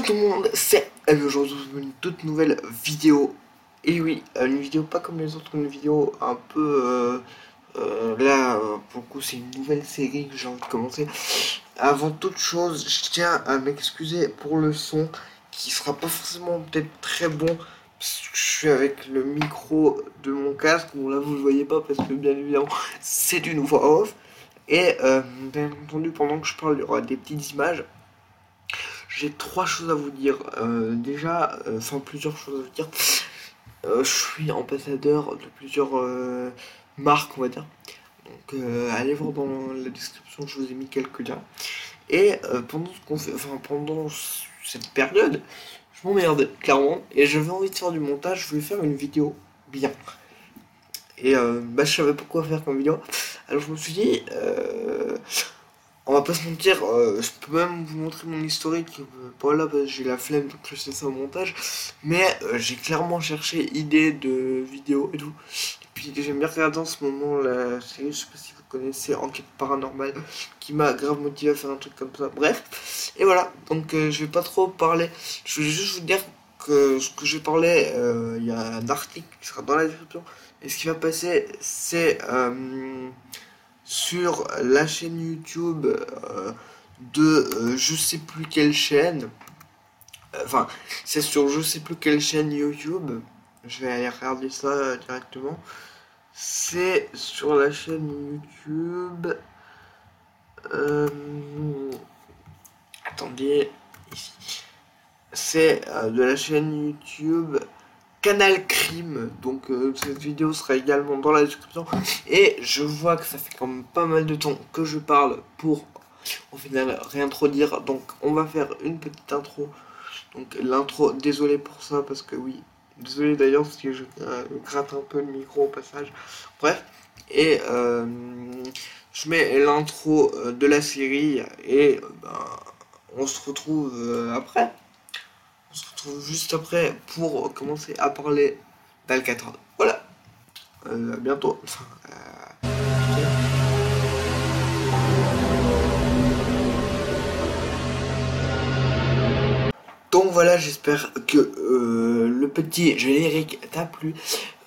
tout le monde, c'est aujourd'hui une toute nouvelle vidéo. Et oui, une vidéo pas comme les autres, une vidéo un peu... Euh, euh, là, pour le coup, c'est une nouvelle série que j'ai envie de commencer. Avant toute chose, je tiens à m'excuser pour le son qui sera pas forcément peut-être très bon. Parce que je suis avec le micro de mon casque. Bon, là, vous le voyez pas parce que bien évidemment, c'est une voix off. Et euh, bien entendu, pendant que je parle, il y aura des petites images. J'ai trois choses à vous dire. Euh, déjà, euh, enfin plusieurs choses à vous dire. je suis ambassadeur de plusieurs marques, on va dire. Donc allez voir dans la description, je vous ai mis quelques liens. Et pendant ce fait, enfin pendant cette période, je m'emmerde clairement et j'avais envie de faire du montage. Je voulais faire une vidéo bien. Et bah je savais pas quoi faire comme vidéo. Alors je me suis dit, euh, on va pas se mentir, euh, je peux même vous montrer mon historique, euh, pas là parce que j'ai la flemme de je ça au montage, mais j'ai clairement cherché idées de vidéos et tout. Et puis j'aime bien regarder en ce moment la série, je sais pas si vous connaissez, Enquête paranormale, qui m'a grave motivé à faire un truc comme ça. Bref, et voilà, donc je vais pas trop parler, je voulais juste vous dire que ce que je parlais, il y a un article qui sera dans la description. Et ce qui va passer, c'est sur la chaîne YouTube euh, de euh, je sais plus quelle chaîne. Enfin, c'est sur je sais plus quelle chaîne YouTube. Je vais aller regarder ça directement. C'est sur la chaîne YouTube. Euh, attendez, ici. C'est de la chaîne YouTube Canal Crime. Donc euh, cette vidéo sera également dans la description. Et je vois que ça fait quand même pas mal de temps que je parle pour au final rien trop dire. Donc on va faire une petite intro. Donc l'intro, désolé pour ça parce que oui. Désolé d'ailleurs parce que je euh, gratte un peu le micro au passage. Bref. Et euh, je mets l'intro de la série et ben, on se retrouve après. On se retrouve juste après pour commencer à parler d'Alcatraz. Voilà. Euh, à bientôt. Euh, Donc voilà, j'espère que euh, le petit générique t'a plu.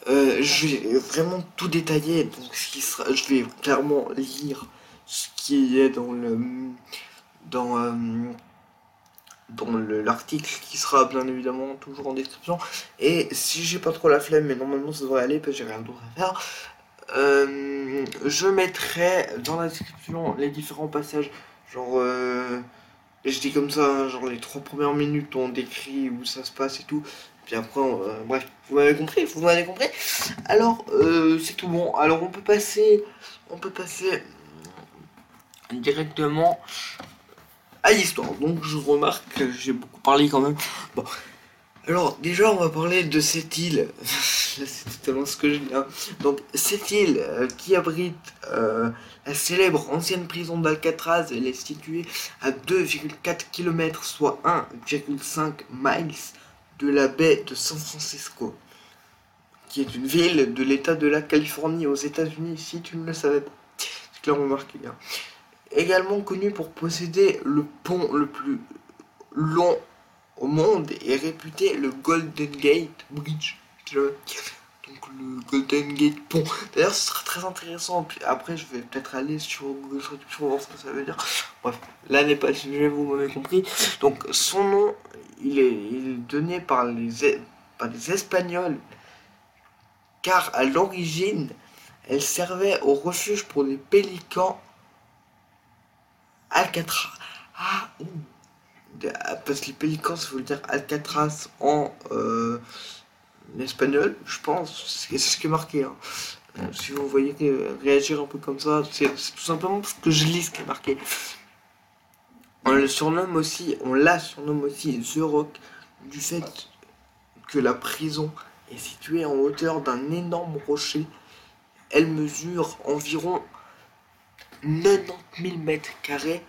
je vais vraiment tout détailler, donc ce qui sera, je vais clairement lire ce qui est dans le dans dans l'article qui sera bien évidemment toujours en description. Et si j'ai pas trop la flemme, mais normalement ça devrait aller parce que j'ai rien d'autre à faire, euh, je mettrai dans la description les différents passages. Genre, euh, je dis comme ça, hein, genre les trois premières minutes on décrit où ça se passe et tout. Puis après, euh, bref, vous m'avez compris, vous m'avez compris. Alors, c'est tout bon. Alors on peut passer, on peut passer directement à l'histoire. Donc je remarque que j'ai beaucoup parlé quand même. Bon. Alors déjà on va parler de cette île. c'est totalement ce que je dis. Hein. Donc cette île euh, qui abrite euh, la célèbre ancienne prison d'Alcatraz, elle est située à 2,4 km, soit 1,5 miles de la baie de San Francisco, qui est une ville de l'État de la Californie aux États-Unis, si tu ne le savais pas. C'est clairement marqué. Hein également connu pour posséder le pont le plus long au monde et réputé le Golden Gate Bridge. Donc le Golden Gate Pont. D'ailleurs, ce sera très intéressant. après, je vais peut-être aller sur Google Traduction pour voir ce que ça veut dire. Bref, là n'est pas le sujet, vous m'avez compris. Donc son nom, il est, donné par les, par les Espagnols. Car à l'origine, elle servait au refuge pour les pélicans Alcatraz. Ah, parce que les pélicans, ça veut dire Alcatraz en euh, espagnol, je pense. C'est ce qui est marqué. Hein. Euh, si vous voyez réagir un peu comme ça, c'est tout simplement parce que je lis ce qui est marqué. On le surnomme aussi, on la surnomme aussi The Rock du fait que la prison est située en hauteur d'un énorme rocher. Elle mesure environ 90 000 mètres carrés,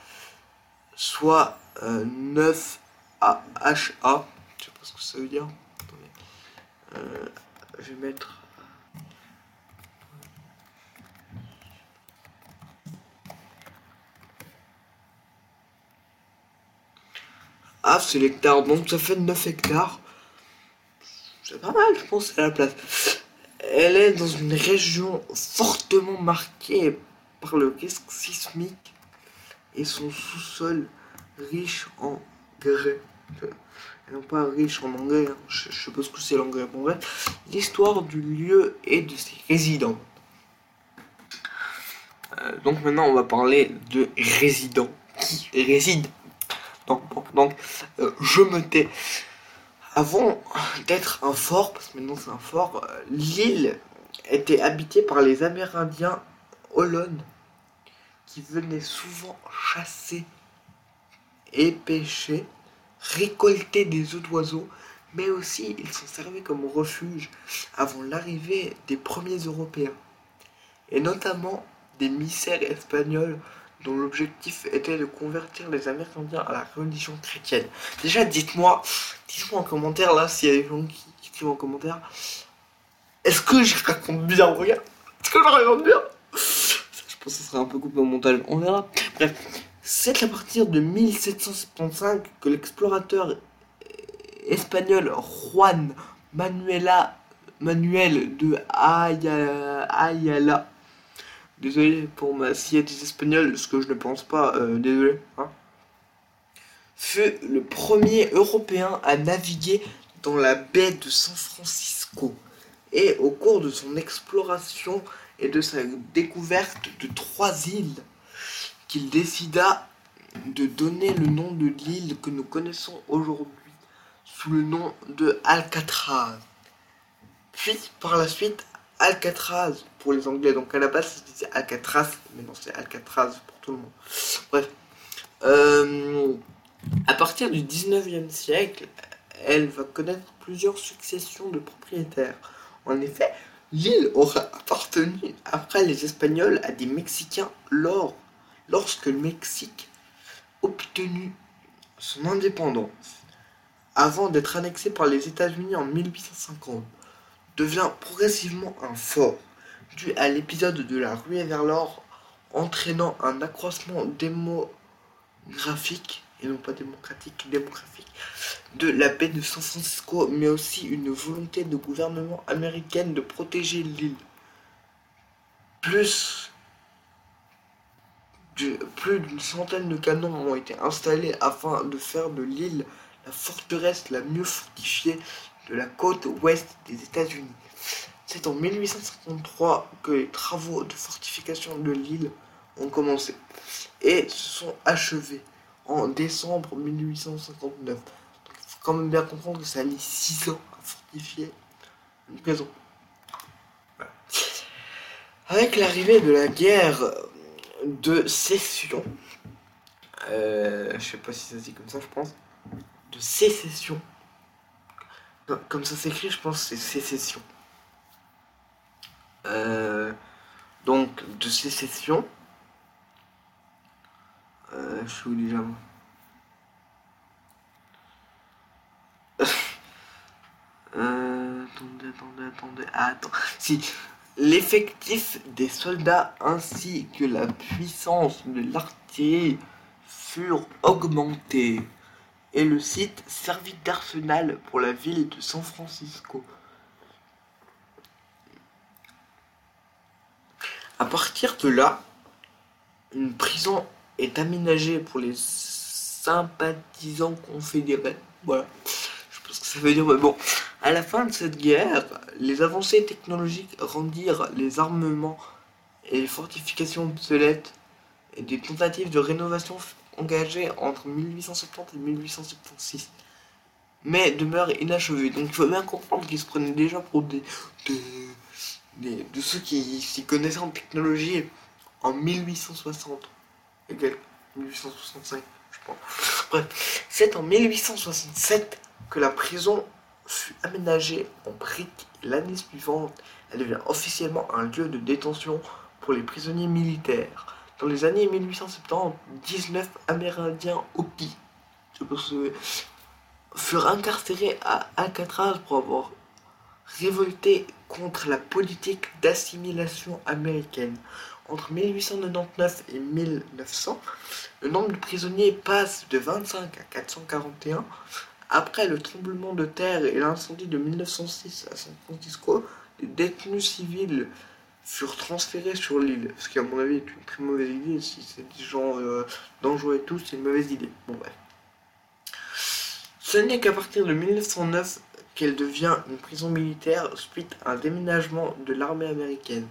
soit 9 AHA. Je sais pas ce que ça veut dire. Euh, je vais mettre. Ah, c'est l'hectare, donc ça fait 9 hectares. C'est pas mal, je pense, à la place. Elle est dans une région fortement marquée par le risque sismique et son sous-sol riche en grès. Non pas riche en engrais, hein. je, je suppose que c'est l'engrais. Bon, l'histoire du lieu et de ses résidents. Euh, donc maintenant, on va parler de résidents qui résident. Donc euh, je me tais. Avant d'être un fort, parce que maintenant c'est un fort, euh, l'île était habitée par les Amérindiens Qui venaient souvent chasser et pêcher, récolter des œufs d'oiseaux, mais aussi ils s'en servaient comme refuge avant l'arrivée des premiers Européens, et notamment des misères espagnols dont l'objectif était de convertir les Amérindiens à la religion chrétienne. Déjà, dites-moi, dites-moi en commentaire là, s'il y a des gens qui écrivent en commentaire, est-ce que je raconte bien Regarde, est-ce que je raconte bien? Ce sera un peu coupé au montage, on verra. Bref, c'est à partir de 1775 que l'explorateur espagnol Juan Manuela, Manuel de Ayala Désolé pour ma s'il des espagnols, ce que je ne pense pas, euh, désolé. Hein. fut le premier Européen à naviguer dans la baie de San Francisco. Et au cours de son exploration et de sa découverte de trois îles, qu'il décida de donner le nom de l'île que nous connaissons aujourd'hui sous le nom de Alcatraz. Puis par la suite Alcatraz pour les Anglais. Donc à la base, ça se disait Alcatraz, mais non, c'est Alcatraz pour tout le monde. Bref. Euh, à partir du 19e siècle, elle va connaître plusieurs successions de propriétaires. En effet, l'île aura appartenu après les Espagnols à des Mexicains lors, lorsque le Mexique obtenu son indépendance. Avant d'être annexé par les États-Unis en 1850 devient progressivement un fort, dû à l'épisode de la ruée vers l'or, entraînant un accroissement démographique, et non pas démocratique, démographique, de la baie de San Francisco, mais aussi une volonté de gouvernement américaine de protéger l'île. Plus plus d'une centaine de canons ont été installés afin de faire de l'île la forteresse la mieux fortifiée de la côte ouest des États-Unis. C'est en 1853 que les travaux de fortification de l'île ont commencé et se sont achevés en décembre 1859. il faut quand même bien comprendre que ça a mis 6 ans à fortifier une prison. Avec l'arrivée de la guerre de sécession, euh, je sais pas si ça se dit comme ça, je pense, de sécession comme ça s'écrit, je pense c'est sécession. Euh, donc, de sécession. Euh, attendez, attendez, attendez. Ah, attends. Si, l'effectif des soldats ainsi que la puissance de l'artillerie furent augmentés et le site servit d'arsenal pour la ville de San Francisco. À partir de là, une prison est aménagée pour les sympathisants confédérés. Voilà. Je pense que ça veut dire. Mais bon, à la fin de cette guerre, les avancées technologiques rendirent les armements et les fortifications obsolètes et des tentatives de rénovation engagé entre 1870 et 1876, mais demeure inachevé. Donc il faut bien comprendre qu'ils se prenaient déjà pour des, de ceux qui s'y connaissaient en technologie en 1860 et 1865, je pense. Bref, c'est en 1867 que la prison fut aménagée en briques. L'année suivante, elle devient officiellement un lieu de détention pour les prisonniers militaires. Dans les années 1870, 19 Amérindiens Hopi furent incarcérés à Alcatraz pour avoir révolté contre la politique d'assimilation américaine. Entre 1899 et 1900, le nombre de prisonniers passe de 25 à 441. Après le tremblement de terre et l'incendie de 1906 à San Francisco, les détenus civils furent transférés sur l'île. Ce qui, à mon avis, est une très mauvaise idée. Si c'est des gens euh, dangereux et tout, c'est une mauvaise idée. Bon, bref. Ce n'est qu'à partir de 1909 qu'elle devient une prison militaire suite à un déménagement de l'armée américaine.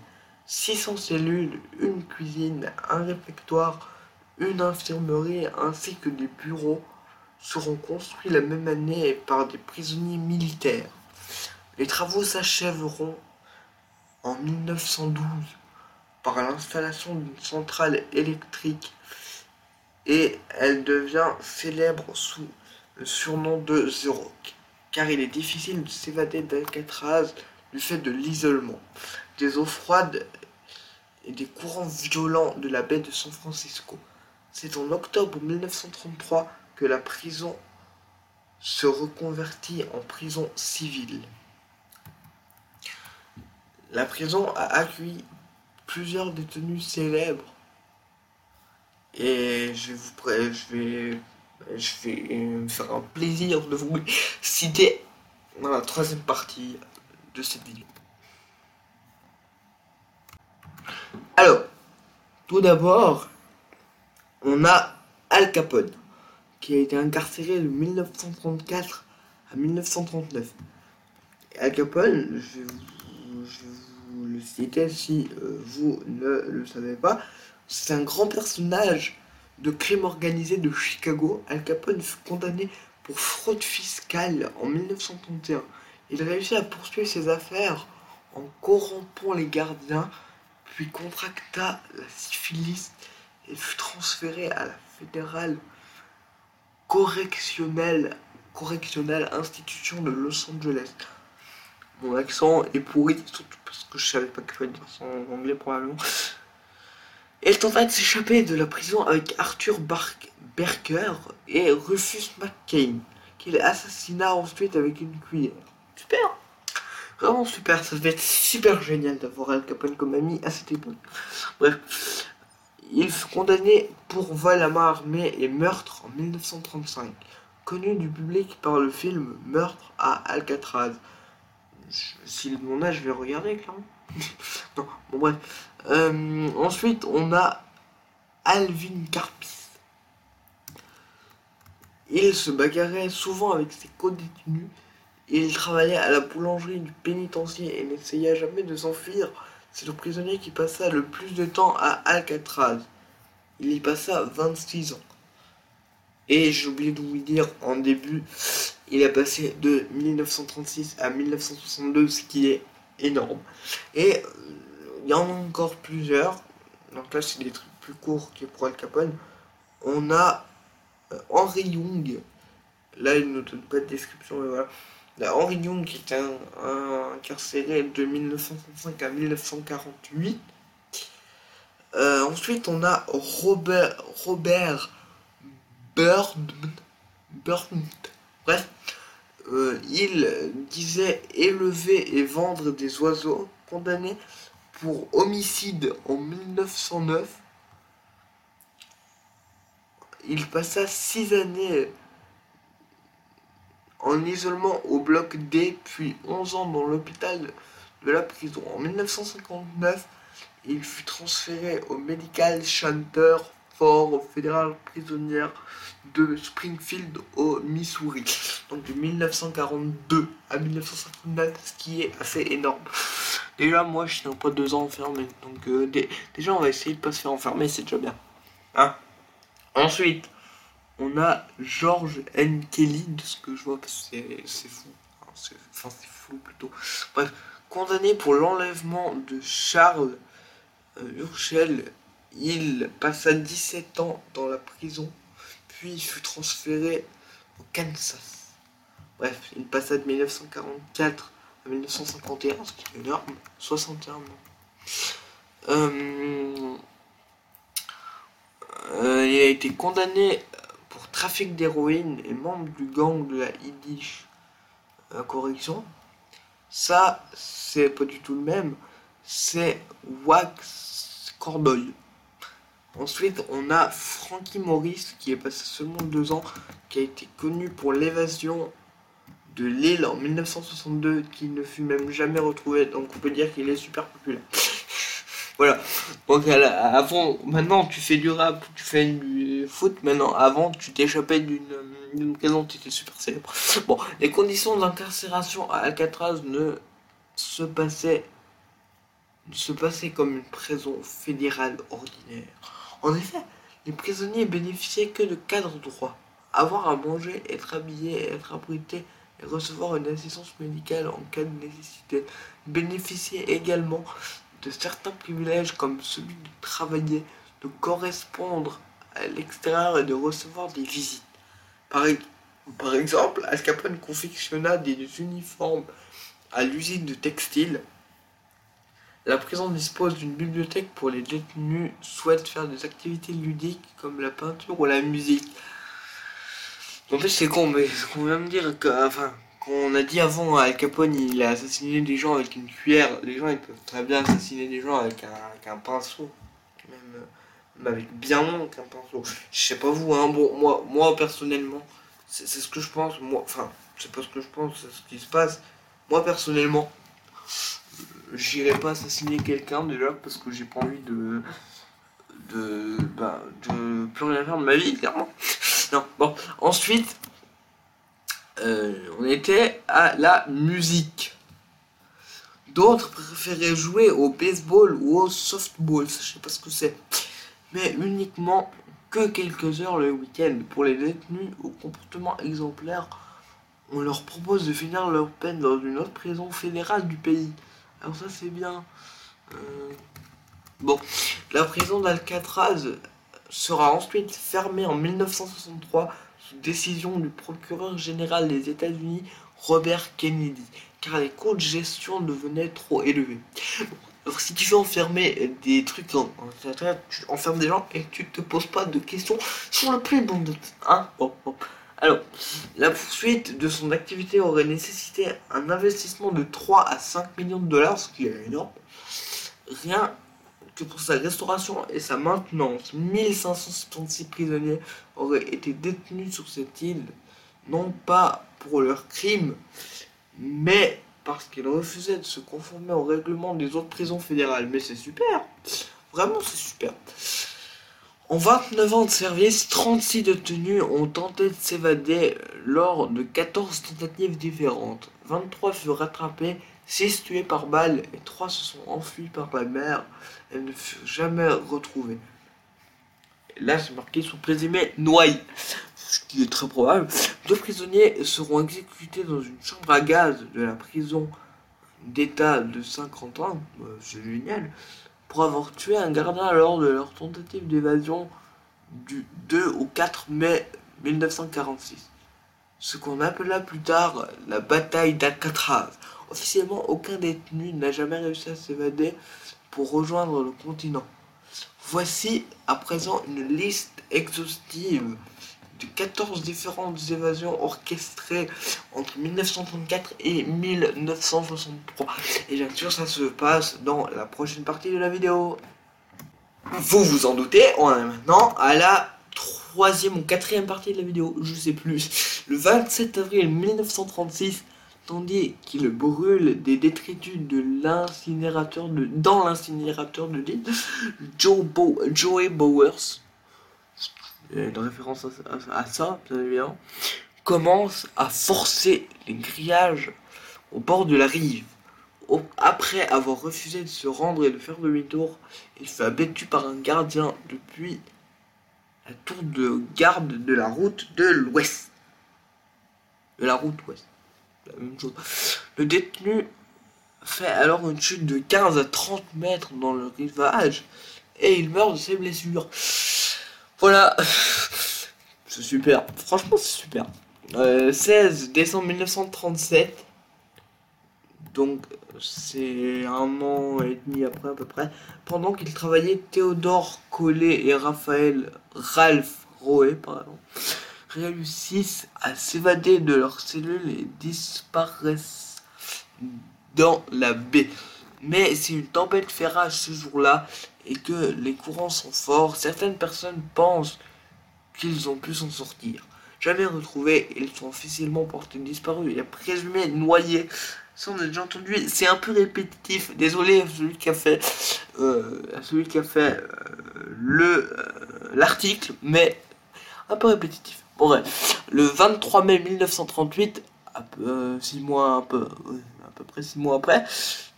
600 cellules, une cuisine, un réfectoire, une infirmerie ainsi que des bureaux seront construits la même année par des prisonniers militaires. Les travaux s'achèveront en 1912 par l'installation d'une centrale électrique et elle devient célèbre sous le surnom de The car il est difficile de s'évader d'Alcatraz du fait de l'isolement, des eaux froides et des courants violents de la baie de San Francisco. C'est en octobre 1933 que la prison se reconvertit en prison civile. La prison a accueilli plusieurs détenus célèbres et je, vous, je vais je vais me faire un plaisir de vous citer dans la troisième partie cette vidéo. Alors, tout d'abord, on a Al Capone, qui a été incarcéré de 1934 à 1939. Al Capone, je vous, le citer si euh, vous ne le savez pas, c'est un grand personnage de crime organisé de Chicago, Al Capone fut condamné pour fraude fiscale en 1931. Il réussit à poursuivre ses affaires en corrompant les gardiens, puis contracta la syphilis et fut transféré à la fédérale correctionnelle, institution de Los Angeles. Mon accent est pourri, surtout parce que je savais pas qu'il fallait dire ça en anglais probablement. Elle tenta de s'échapper de la prison avec Arthur Berker et Rufus McCain, qu'il assassina ensuite avec une cuillère. Super Vraiment super, ça devait être super génial d'avoir Al Capone comme ami à cette époque. Bref, il fut condamné pour vol à main armée et meurtre en 1935, connu du public par le film Meurtre à Alcatraz. Si le mon âge, je vais regarder, clairement. bon bref. Euh, ensuite, on a Alvin Carpis. Il se bagarrait souvent avec ses co-détenus. Il travaillait à la boulangerie du pénitencier et n'essaya jamais de s'enfuir. C'est le prisonnier qui passa le plus de temps à Alcatraz. Il y passa 26 ans. Et j'ai oublié de vous dire en début, il a passé de 1936 à 1962, ce qui est énorme. Et euh, il y en a encore plusieurs. Donc là, c'est des trucs plus courts que pour Al Capone. On a euh, Henry Young. Là, il ne donne pas de description, mais voilà. Henry Young qui était un, incarcéré de 1965 à 1948. Euh, ensuite, on a Robert, Robert Burn, Burn, bref, euh, il disait élever et vendre des oiseaux, condamné pour homicide en 1909. Il passa six années en isolement au bloc D, puis 11 ans dans l'hôpital de la prison. En 1959, il fut transféré au Medical Center for Federal Prisonniers de Springfield au Missouri. Donc de 1942 à 1959, ce qui est assez énorme. Déjà, moi, je n'ai pas deux ans enfermé. Donc, euh, déjà, on va essayer de pas se faire enfermer, c'est déjà bien. Hein? Ensuite, on a George N. Kelly, de ce que je vois, parce que c'est fou. Enfin, c'est fou plutôt. Bref, condamné pour l'enlèvement de Charles euh, il passa 17 ans dans la prison, puis il fut transféré au Kansas. Bref, il passa de 1944 1951, ce qui est énorme, 61 ans. Euh, euh, il a été condamné trafic d'héroïne et membre du gang de la Yiddish euh, correction. Ça, c'est pas du tout le même. C'est Wax Cordoy. Ensuite, on a Frankie Morris, qui est passé seulement deux ans, qui a été connu pour l'évasion de l'île en 1962, qui ne fut même jamais retrouvé. Donc on peut dire qu'il est super populaire. Voilà. Donc avant, maintenant tu fais du rap, tu fais du foot. Maintenant, avant tu t'échappais d'une prison, tu étais super célèbre. Bon, les conditions d'incarcération à Alcatraz ne se passaient comme une prison fédérale ordinaire. En effet, les prisonniers bénéficiaient que de cadres droits. Avoir à manger, être habillé, être abrité et recevoir une assistance médicale en cas de nécessité. Bénéficier également de certains privilèges comme celui de travailler, de correspondre à l'extérieur et de recevoir des visites. Par, par exemple, Al Capone confectionna des uniformes à l'usine de textile la prison dispose d'une bibliothèque pour les détenus souhaitent faire des activités ludiques comme la peinture ou la musique. En fait, c'est con, mais ce qu'on vient me dire, que, enfin, qu'on a dit avant, Al Capone, il a assassiné des gens avec une cuillère. Les gens, ils peuvent très bien assassiner des gens avec un, pinceau. Même, avec bien moins qu'un pinceau. Je sais pas vous, hein. Bon, moi, moi personnellement, c'est ce que je pense. Moi, enfin, c'est pas ce que je pense, c'est ce qui se passe. Moi, personnellement, j'irai pas assassiner quelqu'un déjà parce que j'ai pas envie de de bah, de plus rien faire de ma vie clairement non bon ensuite euh, on était à la musique. D'autres préféraient jouer au baseball ou au softball je sais pas ce que c'est. Mais uniquement que quelques heures le week-end. Pour les détenus au comportement exemplaire on leur propose de finir leur peine dans une autre prison fédérale du pays. Alors ça c'est bien. Euh, bon, la prison d'Alcatraz sera ensuite fermée en 1963 sous décision du procureur général des États-Unis Robert Kennedy, car les coûts de gestion devenaient trop élevés. Alors si tu veux enfermer des trucs en, tu enfermes des gens et tu te poses pas de questions sur le prix, bon, hein bon, bon. Alors, la poursuite de son activité aurait nécessité un investissement de 3 à 5 millions de dollars, ce qui est énorme. Rien que pour sa restauration et sa maintenance, 1576 prisonniers auraient été détenus sur cette île, non pas pour leurs crimes, mais parce qu'ils refusaient de se conformer au règlement des autres prisons fédérales. Mais c'est super, vraiment c'est super. En 29 ans de service, 36 détenus ont tenté de s'évader lors de 14 tentatives différentes. 23 furent rattrapés, 6 tués par balle et 3 se sont enfuis par la mer et ne furent jamais retrouvés. là, c'est marqué sous présumé noyé, ce qui est très probable. Deux prisonniers seront exécutés dans une chambre à gaz de la prison d'état de Saint-Quentin. Euh, c'est génial pour avoir tué un gardien lors de leur tentative d'évasion du 2 au 4 mai 1946. Ce qu'on appela plus tard la bataille d'Alcatraz. Officiellement, aucun détenu n'a jamais réussi à s'évader pour rejoindre le continent. Voici à présent une liste exhaustive de 14 différentes évasions orchestrées entre 1934 et 1963. Et bien sûr, ça se passe dans la prochaine partie de la vidéo. Vous vous en doutez, on est maintenant à la troisième ou quatrième partie de la vidéo, je sais plus. Le 27 avril 1936, tandis qu'il brûle des détritus dans l'incinérateur de l'île, Joe Joey Bowers une référence à, ça, bien commence à forcer les grillages au bord de la rive. après avoir refusé de se rendre et de faire demi-tour, il fut abattu par un gardien depuis la tour de garde de la route de l'ouest. De la route ouest. La même chose. Le détenu fait alors une chute de 15 à 30 mètres dans le rivage et il meurt de ses blessures. Voilà. C'est super. Franchement, c'est super. 16 euh, décembre 1937. Donc, c'est un an et demi après à peu près. Pendant qu'ils travaillaient, Théodore Collet et Raphaël Ralph Roé, pardon, réussissent à s'évader de leur cellule et disparaissent dans la baie. Mais si une tempête fait rage ce jour-là et que les courants sont forts, certaines personnes pensent qu'ils ont pu s'en sortir. Jamais retrouvés, ils sont officiellement portés disparus et présumés noyés. Ça on a déjà entendu, c'est un peu répétitif. Désolé à celui qui a fait, euh, celui qui a fait euh, le euh, l'article, mais un peu répétitif. Bref, le 23 mai 1938, à peu, six mois un peu, à peu près six mois après,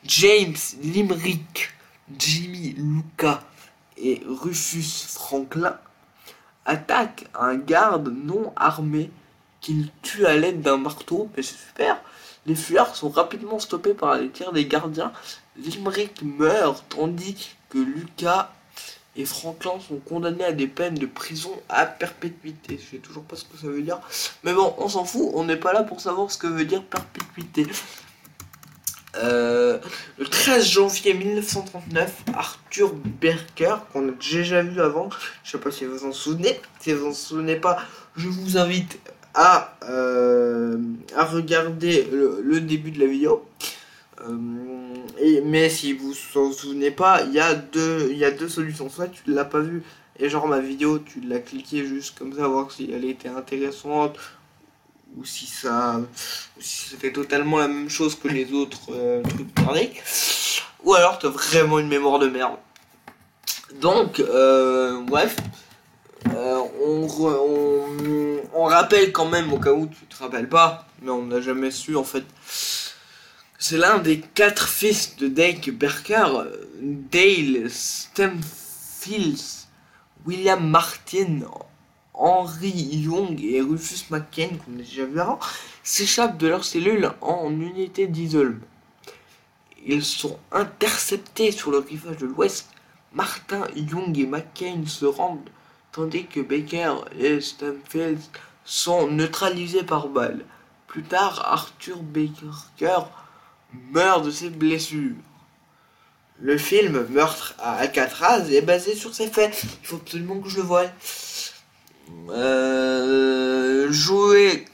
James Limerick, Jimmy Luca et Rufus Franklin attaquent un garde non armé qu'il tue à l'aide d'un marteau. Mais c'est super. Les fuyards sont rapidement stoppés par les tirs des gardiens. Limerick meurt tandis que Lucas et Franklin sont condamnés à des peines de prison à perpétuité. Je sais toujours pas ce que ça veut dire. Mais bon, on s'en fout, on n'est pas là pour savoir ce que veut dire perpétuité. Euh, le 13 janvier 1939, Arthur Berker, qu'on a déjà vu avant, je sais pas si vous en souvenez, si vous en souvenez pas, je vous invite à, euh, à regarder le, début de la vidéo. Euh, mais si vous en souvenez pas, il y, a deux, solutions. Soit tu l'as pas vu et genre ma vidéo, tu l'as cliqué juste comme ça, voir si elle était intéressante ou si ça, si c'était totalement la même chose que les autres euh, trucs merdiques, ou alors t'as vraiment une mémoire de merde. Donc, euh, bref, euh, on, rappelle quand même, au cas où tu te rappelles pas, mais on n'a jamais su en fait. C'est l'un des quatre fils de Dake Berker, Dale Stemfields, William Martin Henry Young et Rufus McCain, qu'on a déjà vu avant, s'échappent de leur cellule en unité d'isolement. Ils sont interceptés sur le rivage de l'ouest. Martin, Young et McCain se rendent, tandis que Baker et Stanfield sont neutralisés par balles. Plus tard, Arthur Baker meurt de ses blessures. Le film Meurtre à Alcatraz est basé sur ces faits. Il faut absolument que je le voie. Euh, Joey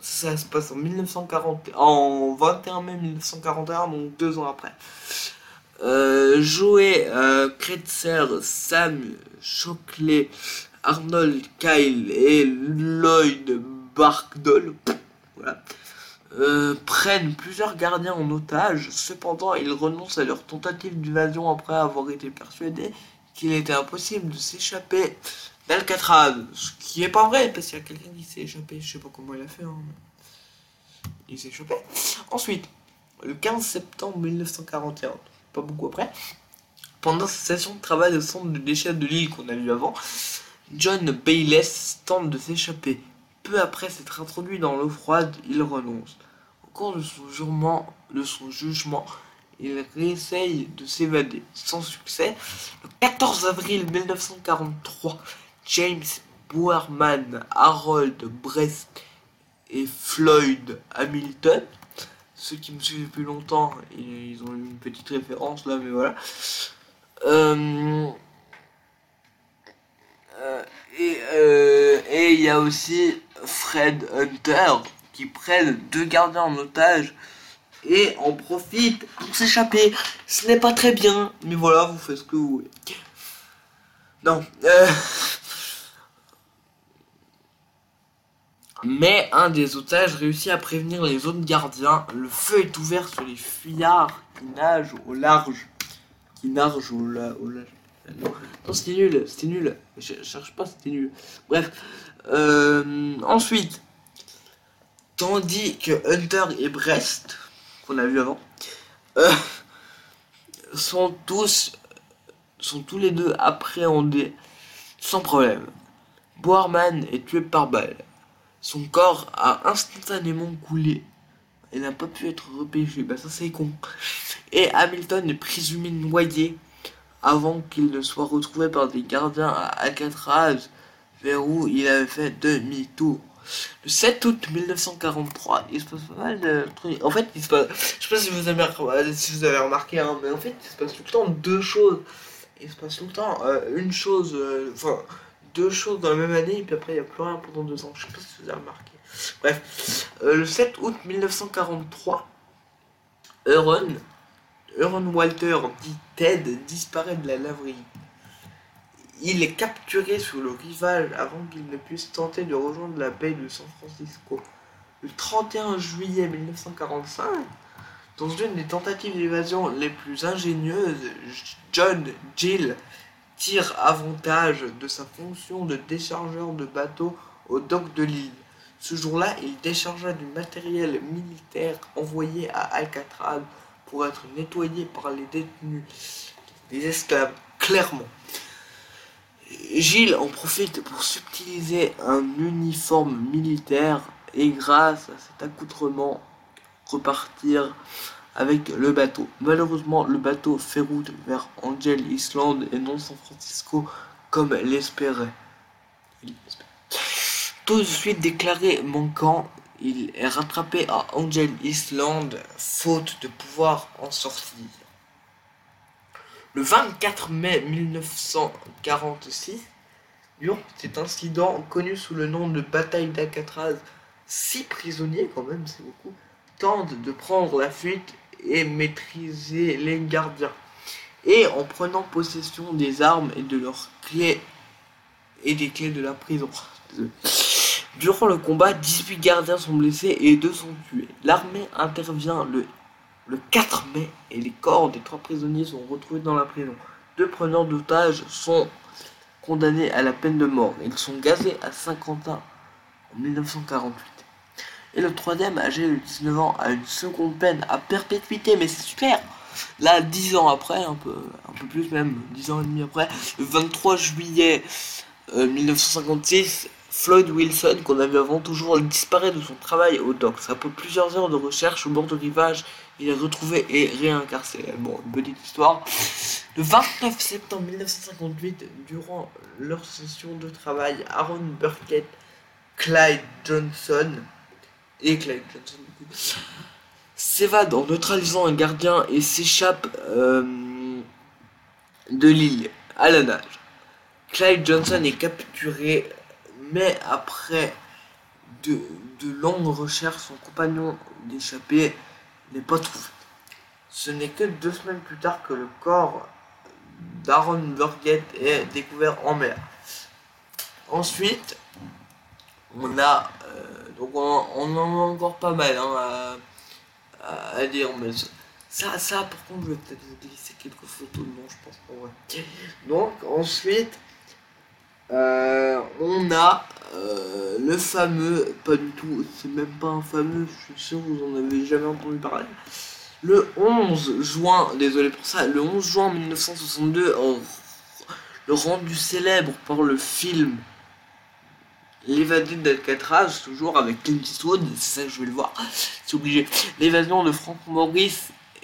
ça se passe en 1940, en 21 mai 1941, donc deux ans après. Euh, Joey euh, Kretzer, Sam Shockley, Arnold Kyle et Lloyd Barkdole voilà, euh, prennent plusieurs gardiens en otage. Cependant, ils renoncent à leur tentative d'évasion après avoir été persuadés qu'il était impossible de s'échapper d'Alcatraz. Ce qui est pas vrai, parce qu'il y a quelqu'un qui s'est échappé. Je sais pas comment il a fait. Hein, il s'est échappé. Ensuite, le 15 septembre 1941, pas beaucoup après, pendant sa session de travail au centre de déchets de l'île qu'on a vu avant, John Bayless tente de s'échapper. Peu après s'être introduit dans l'eau froide, il renonce. Au cours de son jugement, de son jugement il réessaye de s'évader sans succès. Le 14 avril 1943, James Boerman, Harold Brest et Floyd Hamilton. Ceux qui me suivent depuis longtemps, ils ont eu une petite référence là, mais voilà. Euh, euh, euh, et il y a aussi Fred Hunter qui prennent deux gardiens en otage et en profite pour s'échapper. Ce n'est pas très bien, mais voilà, vous faites ce que vous voulez. Non. Euh... Mais un des otages réussit à prévenir les autres gardiens. Le feu est ouvert sur les fuyards qui nagent au large. Qui nagent au, large. Non, c'était nul, c'était nul. Je cherche pas, c'était nul. Bref. Euh, ensuite, tandis que Hunter et Brest, qu'on a vu avant, euh, sont tous, sont tous les deux appréhendés sans problème. Boarman est tué par balle. Son corps a instantanément coulé et n'a pas pu être repêché. Bah ça c'est con. Et Hamilton est présumé noyé avant qu'il ne soit retrouvé par des gardiens à Alcatraz vers où il avait fait demi-tour. Le 7 août 1943, il se passe pas mal de trucs. En fait, il se passe. Je sais pas si vous avez, si vous avez remarqué, hein, mais en fait, il se passe tout le temps deux choses. Il se passe tout le temps euh, une chose. Euh, enfin, deux choses dans la même année, et puis après, il n'y a plus rien pendant deux ans. Je sais pas si vous avez remarqué. Bref, euh, le 7 août 1943, Euron, Aaron Walter, dit Ted, disparaît de la laverie. Il est capturé sur le rivage avant qu'il ne puisse tenter de rejoindre la baie de San Francisco. Le 31 juillet 1945, dans une des tentatives d'évasion les plus ingénieuses, John Gill tire avantage de sa fonction de déchargeur de bateaux au dock de l'île. Ce jour-là, il déchargea du matériel militaire envoyé à Alcatraz pour être nettoyé par les détenus, les esclaves, clairement. Gilles en profite pour subtiliser un uniforme militaire et grâce à cet accoutrement repartir avec le bateau. Malheureusement, le bateau fait route vers Angel Island et non San Francisco comme l'espérait. Tout de suite déclaré manquant, il est rattrapé à Angel Island faute de pouvoir en sortir. Le 24 mai 1946, durant cet incident connu sous le nom de bataille d'Alcatraz, six prisonniers, quand même, c'est beaucoup, tentent de prendre la fuite et maîtriser les gardiens. Et en prenant possession des armes et de leurs clés des clés de la prison. Durant le combat, 18 gardiens sont blessés et 2 sont tués. L'armée intervient le, le 4 mai et les corps des trois prisonniers sont retrouvés dans la prison. Deux preneurs d'otages sont condamnés à la peine de mort. Ils sont gazés à Saint-Quentin en 1948. Et le troisième, âgé de 19 ans, a une seconde peine à perpétuité, mais c'est super Là, 10 ans après, un peu, plus même, 10 ans et demi après, le 23 juillet 1956, euh, Floyd Wilson, qu'on avait avant toujours, disparaît de son travail au dock. Après plusieurs heures de recherche au bord du rivage, il est retrouvé et réincarcéré. Bon, une petite histoire. Le 29 septembre 1958, durant leur session de travail, Aaron Burkett, Clyde Johnson, et Clyde Johnson s'évade en neutralisant un gardien et s'échappe euh, de l'île à la nage. Clyde Johnson est capturé, mais après de, longues recherches, son compagnon d'échappée n'est pas trouvé. Ce n'est que deux semaines plus tard que le corps d'Aaron Burgett est découvert en mer. Ensuite, on a donc on, en a encore pas mal hein, à, dire, mais ça, ça par contre je vais peut-être vous glisser quelques photos, non je pense pas, Donc ensuite, euh, on a euh, le fameux, pas du tout, c'est même pas un fameux, je suis sûr vous en avez jamais entendu parler. Le 11 juin, désolé pour ça, le 11 juin 1962, le rendu célèbre par le film L'évasion d'Alcatraz, toujours avec Clint Eastwood, c'est ça que je vais le voir, c'est obligé. L'évasion de Frank Morris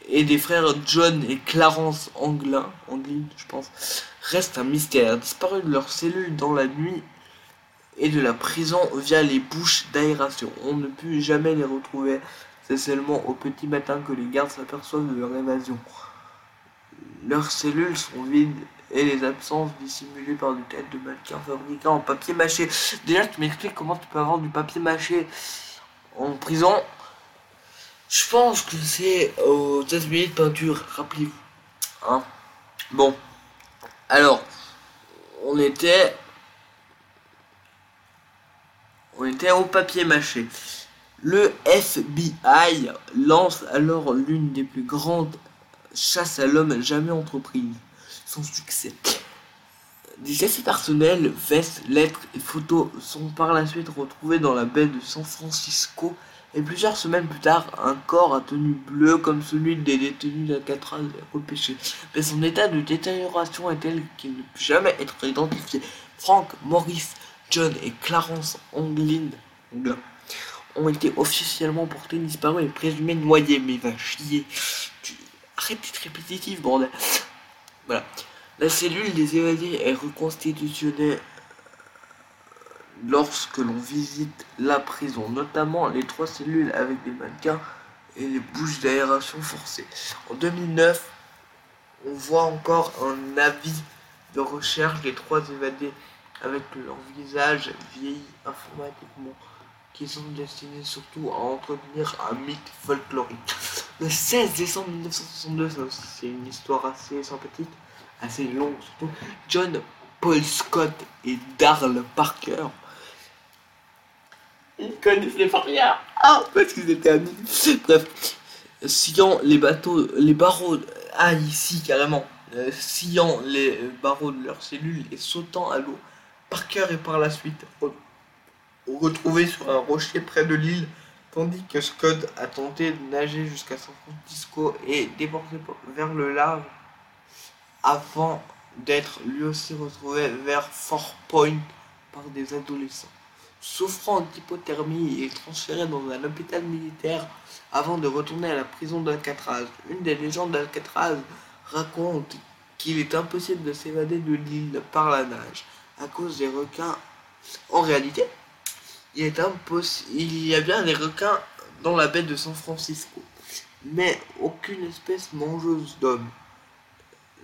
et des frères John et Clarence Anglin, Anglin je pense, reste un mystère. Disparu de leur cellule dans la nuit et de la prison via les bouches d'aération. On ne put jamais les retrouver. C'est seulement au petit matin que les gardes s'aperçoivent de leur évasion. Leurs cellules sont vides et les absences dissimulées par des têtes de mannequins fabriquées en papier mâché. Déjà, tu m'expliques comment tu peux avoir du papier mâché en prison Je pense que c'est aux ateliers de peinture, rappelez-vous. Hein? Bon. Alors, on était... On était au papier mâché. Le FBI lance alors l'une des plus grandes chasses à l'homme jamais entreprises son succès. Des essais personnels, vestes, lettres et photos sont par la suite retrouvés dans la baie de San Francisco et plusieurs semaines plus tard, un corps à tenue bleue comme celui des détenus d'Alcatraz est repêché. Mais son état de détérioration est tel qu'il ne peut jamais être identifié. Frank, Maurice, John et Clarence Anglin ont été officiellement portés disparus et présumés noyés. Mais va chier. Arrête d'être répétitif, bordel. Voilà. La cellule des évadés est reconstitutionnée lorsque l'on visite la prison, notamment les trois cellules avec des mannequins et les bouches d'aération forcées. En 2009, on voit encore un avis de recherche des trois évadés avec leur visage vieilli informatiquement qui sont destinés surtout à entretenir un mythe folklorique. le 16 décembre 1962, c'est une histoire assez sympathique, assez longue surtout. John Paul Scott et Darl Parker. Ils connaissent les farrières. Ah, parce qu'ils étaient amis. Bref, sciant les bateaux, les barreaux. Ah, ici carrément. Euh, sciant les barreaux de leurs cellules et sautant à l'eau. Parker est par la suite retrouvé sur un rocher près de l'île, tandis que Scott a tenté de nager jusqu'à San Francisco et déporté vers le large avant d'être lui aussi retrouvé vers Fort Point par des adolescents. Souffrant d'hypothermie et transféré dans un hôpital militaire avant de retourner à la prison d'Alcatraz. Une des légendes d'Alcatraz raconte qu'il est impossible de s'évader de l'île par la nage à cause des requins. En réalité, il, y a bien des requins dans la baie de San Francisco, mais aucune espèce mangeuse d'hommes.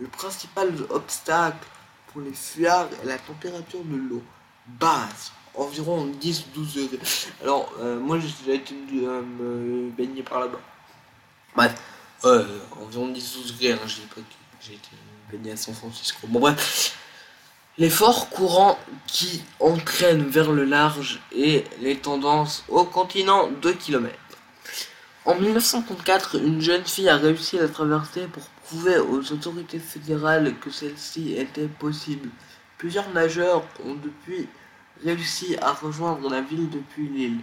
Le principal obstacle pour les fuyards est la température de l'eau basse, environ 10-12 degrés. Alors, euh, moi j'ai été euh, me baigner par là-bas. Bref, environ 10-12 degrés, hein, j'ai été baigné à San Francisco. Bon, bref. Les forts courants qui entraînent vers le large et les tendances au continent de kilomètres. En 1934, une jeune fille a réussi à traverser pour prouver aux autorités fédérales que celle-ci était possible. Plusieurs nageurs ont depuis réussi à rejoindre la ville depuis l'île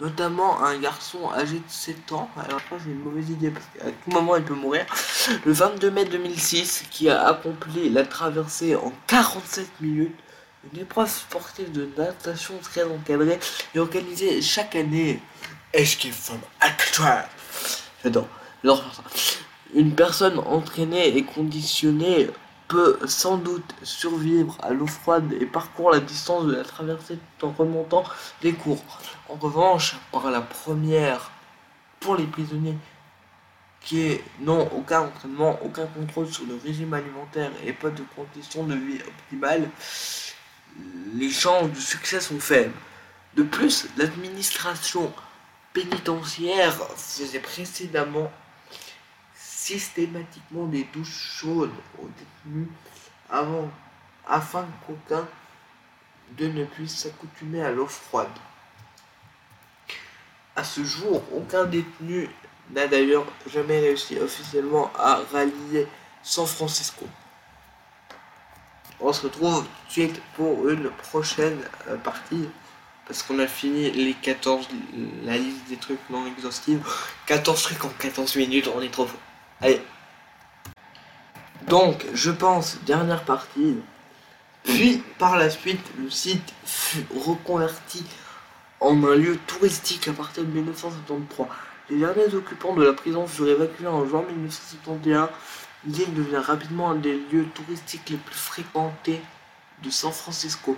notamment un garçon âgé de 7 ans, alors je c'est une mauvaise idée parce qu'à tout moment il peut mourir, le 22 mai 2006, qui a accompli la traversée en 47 minutes, une épreuve sportive de natation très encadrée et organisée chaque année. Escape from Alcatraz. J'adore. Une personne entraînée et conditionnée peut sans doute survivre à l'eau froide et parcourt la distance de la traversée en remontant les cours. En revanche, par la première, pour les prisonniers qui n'ont aucun entraînement, aucun contrôle sur le régime alimentaire et pas de conditions de vie optimales, les chances de succès sont faibles. De plus, l'administration pénitentiaire faisait précédemment systématiquement des douches chaudes aux détenus avant, afin qu'aucun de ne puisse s'accoutumer à l'eau froide. À ce jour, aucun détenu n'a d'ailleurs jamais réussi officiellement à rallier San Francisco. On se retrouve tout de suite pour une prochaine euh, partie. Parce qu'on a fini les 14, la liste des trucs non exhaustifs. 14 trucs en 14 minutes, on est trop fort. Allez. Donc, je pense, dernière partie. Puis, par la suite, le site fut reconverti en un lieu touristique à partir de 1973. Les derniers occupants de la prison furent évacués en juin 1971. L'île devient rapidement un des lieux touristiques les plus fréquentés de San Francisco,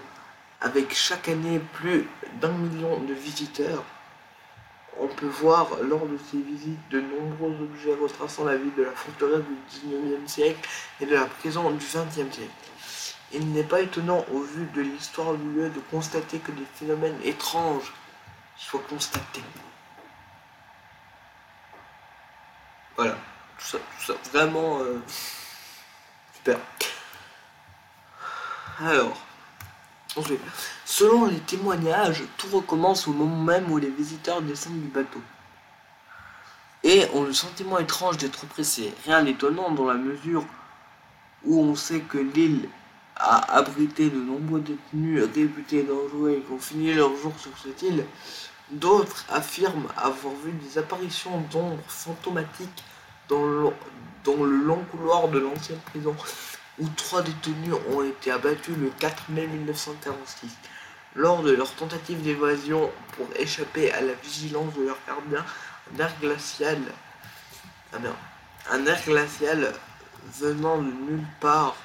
avec chaque année plus d'un million de visiteurs. On peut voir lors de ces visites de nombreux objets retraçant la vie de la forteresse du 19e siècle et de la prison du 20e siècle. Il n'est pas étonnant au vu de l'histoire du lieu de constater que des phénomènes étranges soient constatés. Voilà, tout ça, tout ça, vraiment euh, super. Alors, Selon les témoignages, tout recommence au moment même où les visiteurs descendent du bateau. Et ont le sentiment étrange d'être pressés. Rien d'étonnant dans la mesure où on sait que l'île a abrité de nombreux détenus réputés dangereux et qui ont fini leur jour sur cette île. D'autres affirment avoir vu des apparitions d'ombres fantomatiques dans le, dans le long couloir de l'ancienne prison où trois détenus ont été abattus le 4 mai 1946 lors de leur tentative d'évasion pour échapper à la vigilance de leur gardien. Un air glacial, ah un air glacial venant de nulle part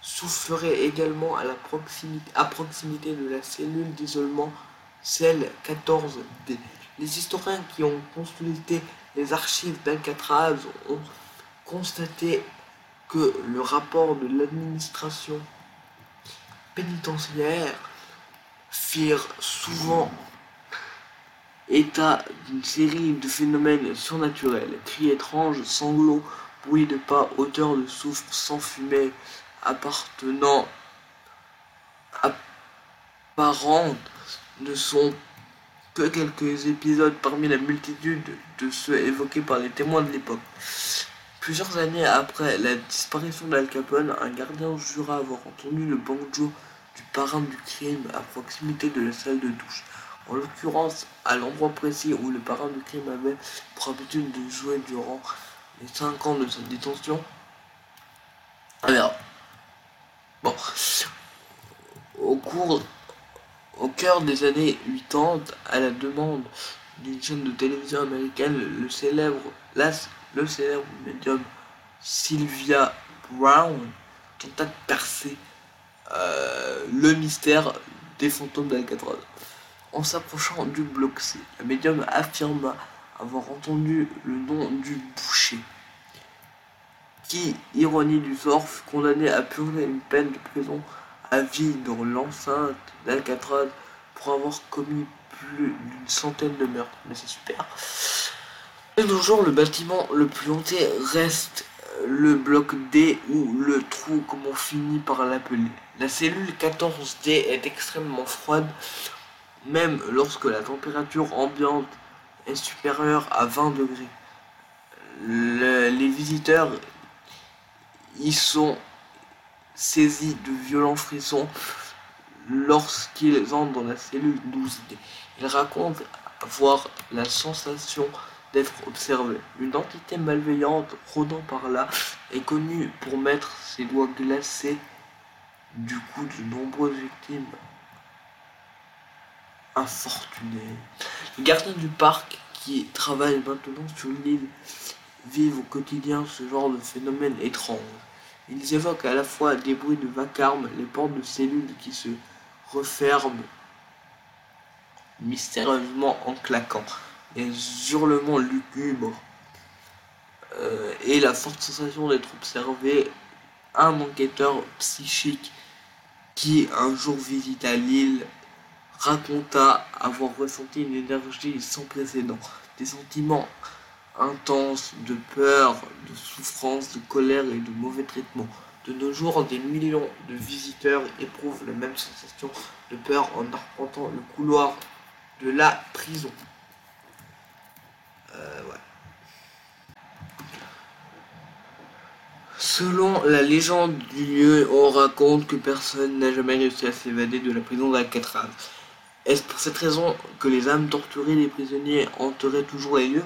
soufflerait également à, la proximité, de la cellule d'isolement celle 14D. Les historiens qui ont consulté les archives d'Alcatraz ont constaté que le rapport de l'administration pénitentiaire firent souvent état d'une série de phénomènes surnaturels, cris étranges, sanglots, bruit de pas, odeur de soufre sans fumée, appartenant apparentes ne sont que quelques épisodes parmi la multitude de ceux évoqués par les témoins de l'époque. Plusieurs années après la disparition d'Al Capone, un gardien jura avoir entendu le banjo du parrain du crime à proximité de la salle de douche. En l'occurrence, à l'endroit précis où le parrain du crime avait pour habitude de jouer durant les 5 ans de sa détention. Alors, bon, au cours au cœur des années 80, à la demande d'une chaîne de télévision américaine, le célèbre, le célèbre médium Sylvia Brown tenta de percer euh, le mystère des fantômes d'Alcatraz. En s'approchant du bloc C, le médium affirma avoir entendu le nom du boucher, qui, ironie du sort, fut condamné à purger une peine de prison à vie dans l'enceinte d'Alcatraz pour avoir commis plus d'une centaine de meurtres. Mais c'est super. De nos jours, le bâtiment le plus hanté reste le bloc D ou le trou comme on finit par l'appeler. La cellule 14D est extrêmement froide, même lorsque la température ambiante est supérieure à 20 degrés. les visiteurs y sont saisis de violents frissons lorsqu'ils entrent dans la cellule 12D. Ils racontent avoir la sensation d'être observés. Une entité malveillante rôdant par là est connue pour mettre ses doigts glacés du coup de nombreuses victimes infortunées. Les gardiens du parc qui travaillent maintenant sur l'île vivent au quotidien ce genre de phénomène étrange. Ils évoquent à la fois des bruits de vacarme, les portes de cellules qui se referment mystérieusement en claquant, les hurlements lugubres euh, et la forte sensation d'être observé. Un enquêteur psychique qui un jour visita l'île raconta avoir ressenti une énergie sans précédent, des sentiments intense de peur, de souffrance, de colère et de mauvais traitements. De nos jours, des millions de visiteurs éprouvent la même sensation de peur en arpentant le couloir de la prison. Selon la légende du lieu, on raconte que personne n'a jamais réussi à s'évader de la prison d'Alcatraz. Est-ce pour cette raison que les âmes torturées des prisonniers hanteraient toujours les lieux?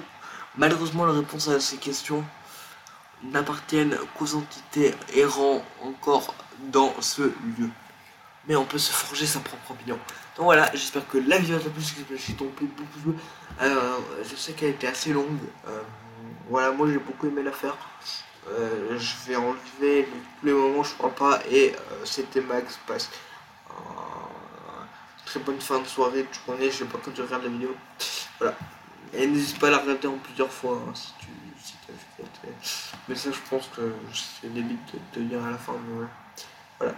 Malheureusement, la réponse à ces questions n'appartiennent qu'aux entités errant encore dans ce lieu. Mais on peut se forger sa propre opinion. Donc voilà, j'espère que la vidéo t'a plu, que je suis tombé beaucoup euh, je sais qu'elle était assez longue. Euh, voilà, moi j'ai beaucoup aimé la faire. Euh, je vais enlever tous les moments je crois pas et c'était Max passe très bonne fin de soirée de journée je sais pas quand tu regardes la vidéo voilà et n'hésite pas à la regarder en plusieurs fois hein, si tu si as vu. Mais ça, je pense que c'est débile de te dire à la fin. Mais voilà.